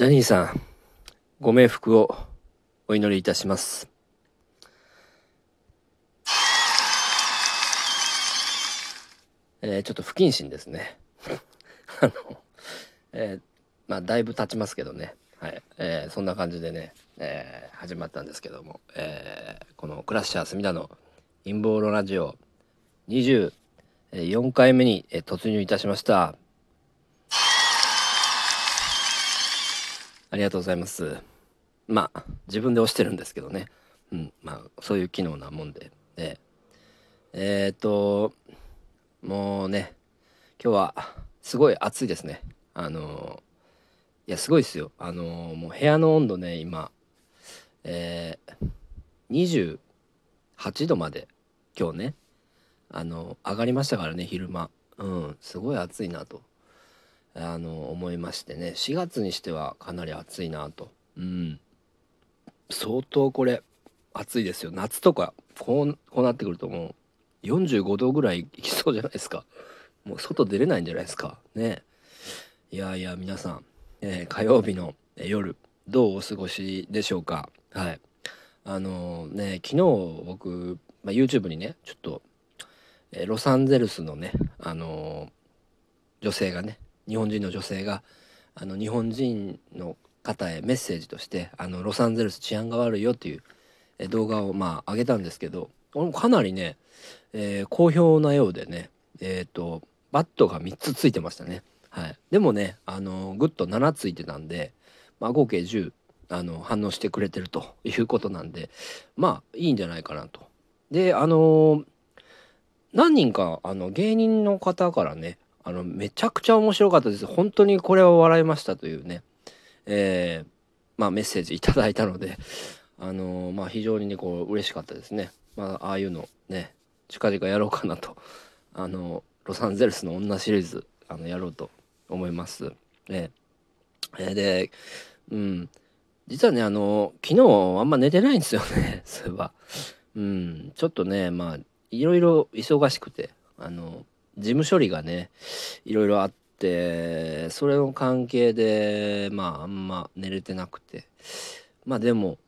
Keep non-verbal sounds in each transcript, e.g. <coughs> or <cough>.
ジャニーさん、ご冥福をお祈りいたします。えー、ちょっと不謹慎ですね。<laughs> あの、えー、まあ、だいぶ経ちますけどね。はい。えー、そんな感じでね、えー、始まったんですけども、えー、このクラッシャー隅田の陰謀論ラジオ24回目に突入いたしました。ありがとうございます。まあ、自分で押してるんですけどね。うん、まあ、そういう機能なもんで。で、えっ、ー、と、もうね、今日はすごい暑いですね。あのいや、すごいですよ。あのもう部屋の温度ね、今、えー、28度まで今日ね、あの上がりましたからね、昼間。うん、すごい暑いなと。あの思いましてね。4月にしてはかなり暑いなと。うん。相当これ暑いですよ。夏とかこうこうなってくるともう45度ぐらいいきそうじゃないですか。もう外出れないんじゃないですか。ね。いやいや皆さん、えー、火曜日の夜どうお過ごしでしょうか。はい。あのー、ね昨日僕、まあ、YouTube にねちょっと、えー、ロサンゼルスのねあの女性がね日本人の女性があの日本人の方へメッセージとしてあのロサンゼルス治安が悪いよっていう動画をまあ上げたんですけどかなりね、えー、好評なようでねえっ、ー、とバットが3つついてましたね。はい、でもねあのグッと7ついてたんで、まあ、合計10あの反応してくれてるということなんでまあいいんじゃないかなと。であの何人かあの芸人の方からねあのめちゃくちゃ面白かったです。本当にこれは笑いましたというね、えー、まあメッセージいただいたので <laughs> あの、まあ非常にねこう嬉しかったですね。まあああいうのね近々やろうかなと。あのロサンゼルスの女シリーズあのやろうと思います。ねえー、でうん。実はねあの昨日あんま寝てないんですよね <laughs> そういえば。うん。ちょっとねまあいろいろ忙しくてあの事務処理がねいろいろあってそれの関係でまああんま寝れてなくて。まあでも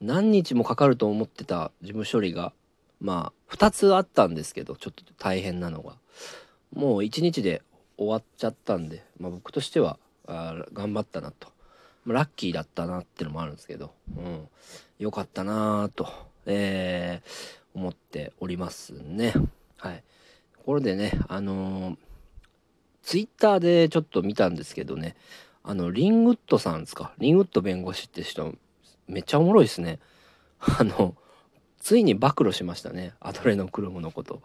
何日もかかると思ってた事務処理がまあ2つあったんですけどちょっと大変なのが。もう1日で終わっちゃったんで、まあ、僕としては頑張ったなと、まあ、ラッキーだったなってのもあるんですけど、うん、よかったなと、えー、思っておりますね。はい。ところでね、あのー、ツイッターでちょっと見たんですけどね、あの、リングッドさんですか？リングッド弁護士って人、めっちゃおもろいですね。<laughs> あの、ついに暴露しましたね。アドレノクルムのこと。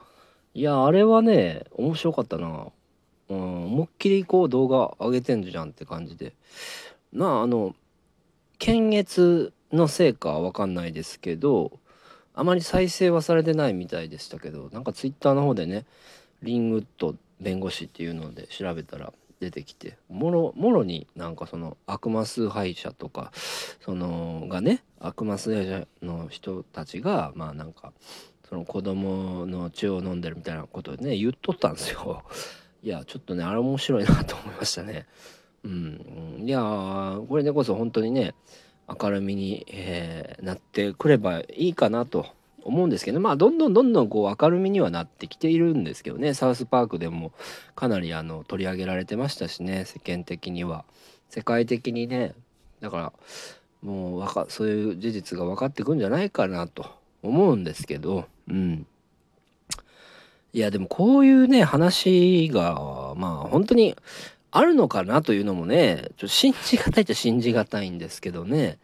いや、あれはね、面白かったな。うん、思いっきりこう動画上げてんじゃんって感じで。まあ、あの、検閲のせいかわかんないですけど、あまり再生はされてないみたいでしたけどなんかツイッターの方でねリングッド弁護士っていうので調べたら出てきてもろもろになんかその悪魔崇拝者とかそのがね悪魔崇拝者の人たちがまあなんかその子供の血を飲んでるみたいなことでね言っとったんですよ。<laughs> いやちょっとねあれ面白いなと思いましたね。うん、いやこれでこそ本当にね明るみに、えー、なってくればいいかなと思うんですけどまあどんどんどんどんこう明るみにはなってきているんですけどねサウスパークでもかなりあの取り上げられてましたしね世間的には。世界的にねだからもうわかそういう事実が分かってくんじゃないかなと思うんですけどうん。いやでもこういうね話がまあ本当にあるのかなというのもね、ちょっと信じがたいっちゃ信じがたいんですけどね、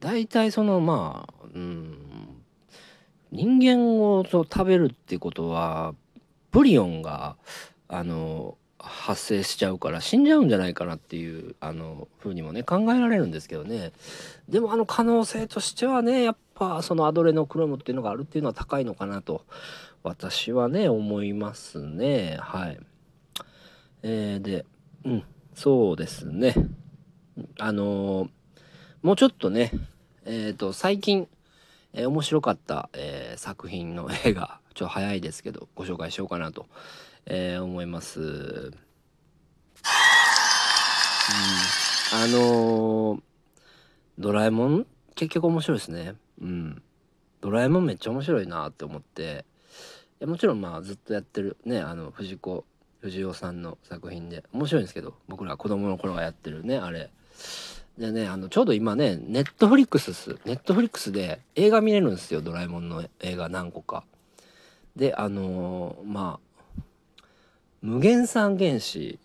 大体そのまあ、うん、人間を食べるってことは、ブリオンが、あの、発生しちゃうから死んじゃうんじゃないかなっていうあの風にもね考えられるんですけどね。でもあの可能性としてはねやっぱそのアドレノクロムっていうのがあるっていうのは高いのかなと私はね思いますね。はい。えー、でうん、そうですね。あのー、もうちょっとね、えっ、ー、と、最近、えー、面白かった、え作品の映画、ちょっと早いですけど、ご紹介しようかなと、え思います。うん、あの、ドラえもん結局面白いですねうんドラえもんめっちゃ面白いなって思ってもちろんまあずっとやってるねあの藤子不二雄さんの作品で。面白いんですけど僕ら子供の頃がやってるねあれ。でねあのちょうど今ねネットフリックスネットフリックスで映画見れるんですよドラえもんの映画何個か。であのー、まあ無限三原子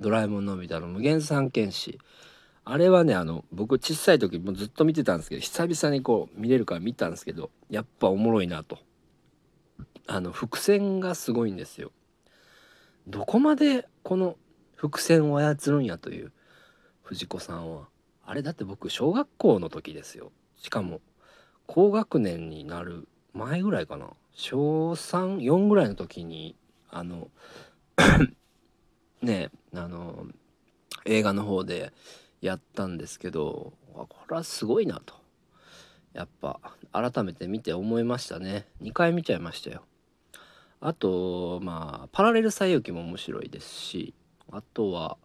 ドラえもんのび太の無限三原子あれはねあの僕小さい時もずっと見てたんですけど久々にこう見れるから見たんですけどやっぱおもろいなと。あの伏線がすごいんですよ。どこまでこの伏線を操るんやという藤子さんは。あれだって僕小学校の時ですよ。しかも高学年になる前ぐらいかな。小34ぐらいの時にあの <coughs> ねあの映画の方でやったんですけどこれはすごいなと。やっぱ改めて見て思いましたね。2回見ちゃいましたよ。あとまあパラレル西遊記も面白いですしあとは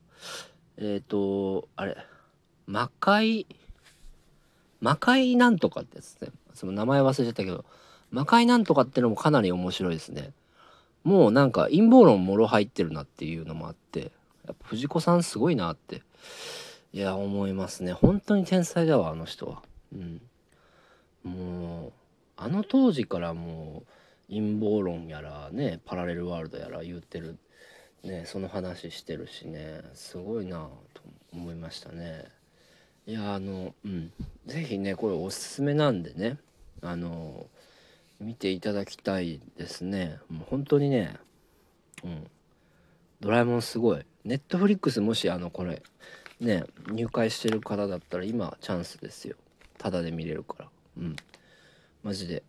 えっ、ー、とあれ魔界魔界なんとかってやつね。その名前忘れちゃったけど魔界なんとかってのもかなり面白いですね。もうなんか陰謀論もろ入ってるなっていうのもあってやっぱ藤子さんすごいなっていや思いますね。本当に天才だわあの人は。うん。もうあの当時からもう陰謀論やらねパラレルワールドやら言ってるねその話してるしね。すごいなと思いましたね。いやあのうん。是非ねこれおすすめなんでねあの見ていただきたいですね。もう本当にねうん。ドラえもんすごい。ネットフリックスもしあのこれね入会してる方だったら今チャンスですよ。タダで見れるから。うん。マジで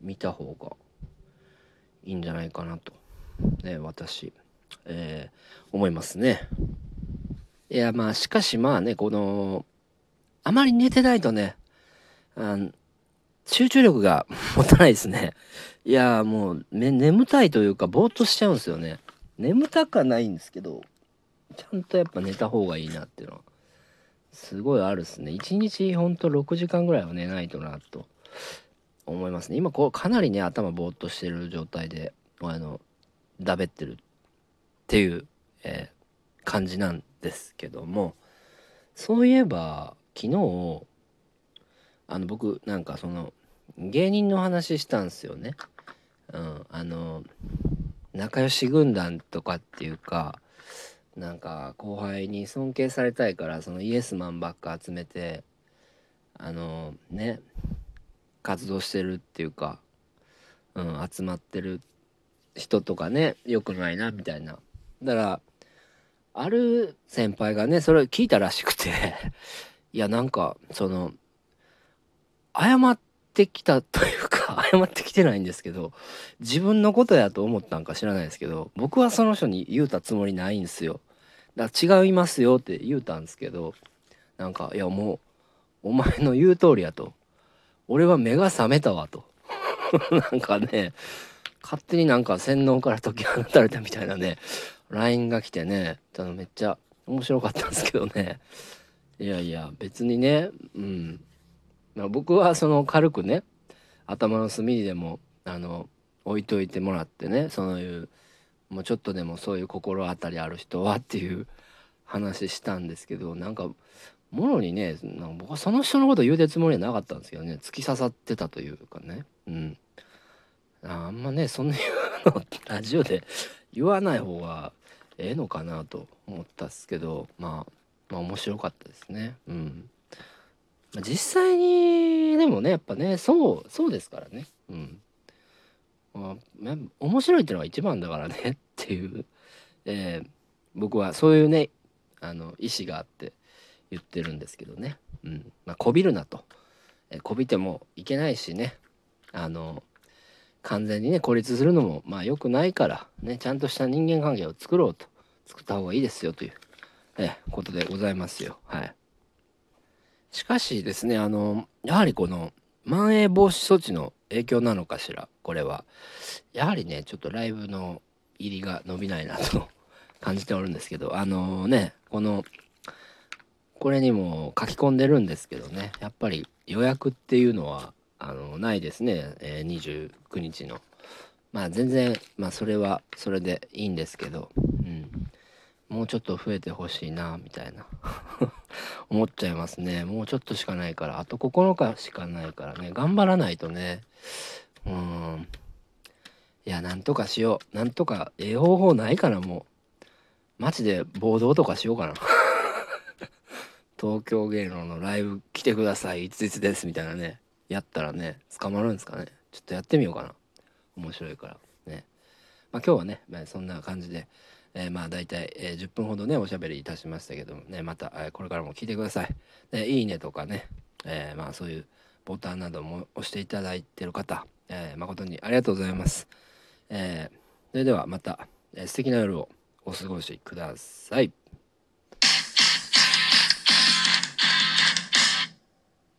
見た方が。いいんじゃないかなと。ね私。えー、思いますね。いやまあしかしまあねこのあまり寝てないとねあ集中力が <laughs> 持たないですね。いやもう、ね、眠たいというかぼーっとしちゃうんですよね。眠たかないんですけどちゃんとやっぱ寝た方がいいなっていうのはすごいあるっすね。一日ほんと6時間ぐらいは寝ないとなと。思いますね今こうかなりね頭ぼーっとしてる状態であのだべってるっていう、えー、感じなんですけどもそういえば昨日あの僕なんかその芸人の話したんすよね。うん、あの仲良し軍団とかっていうかなんか後輩に尊敬されたいからそのイエスマンばっか集めてあのね活動してるっていうか、うん、集まってる人とかねよくないなみたいな。だからある先輩がねそれを聞いたらしくて <laughs> いやなんかその謝ってきたというか <laughs> 謝ってきてないんですけど自分のことやと思ったんか知らないですけど僕はその人に言うたつもりないんですよ。だから違いますよって言うたんですけどなんかいやもうお前の言う通りやと。俺は目が覚めたわと。<laughs> なんかね勝手になんか洗脳から解き放たれたみたいなね LINE が来てねめっちゃ面白かったんですけどね。いやいや別にねうん。僕はその軽くね頭の隅にでもあの置いといてもらってねそういうもうちょっとでもそういう心当たりある人はっていう話したんですけどなんかもろにね僕はその人のこと言うてるつもりはなかったんですけどね。突き刺さってたというかね。うん。あんまねそんなのラジオで言わない方がええのかなと思ったっすけどまあまあ面白かったですね。うん。実際にでもねやっぱねそうそうですからね。うん、面白いっていうのが一番だからねっていう、えー、僕はそういうねあの意思があって言ってるんですけどね、うん。まあ、こびるなと、え、こびてもいけないしね。あの完全にね孤立するのもまあ良くないからねちゃんとした人間関係を作ろうと。作った方がいいですよという、え、ことでございますよ。はい。しかしですねあのやはりこのまん延防止措置の影響なのかしらこれは。やはりねちょっとライブの入りが伸びないなと感じておるんですけどあのー、ねこのこれにも書き込んでるんですけどね。やっぱり予約っていうのはあのないですね、えー、29日の。まあ全然まあそれはそれでいいんですけど、うん、もうちょっと増えてほしいなみたいな。<laughs> 思っちゃいますね。もうちょっとしかないから。あと9日しかないからね。頑張らないとね。うん。いやなんとかしよう。なんとかええ方法ないかなもう。街で暴動とかしようかな。東京芸能のライブ来てくださいいついつですみたいなねやったらね捕まるんですかね。ちょっとやってみようかな。面白いから。ね。まあ今日はね、まあ、そんな感じで、えー、まあ大体、え、10分ほどねおしゃべりいたしましたけどもねまた、これからも聞いてください。でいいねとかね、えー、まあそういうボタンなども押していただいてる方、えー、誠にありがとうございます、えー、それではまた、えー、素敵な夜をお過ごしください。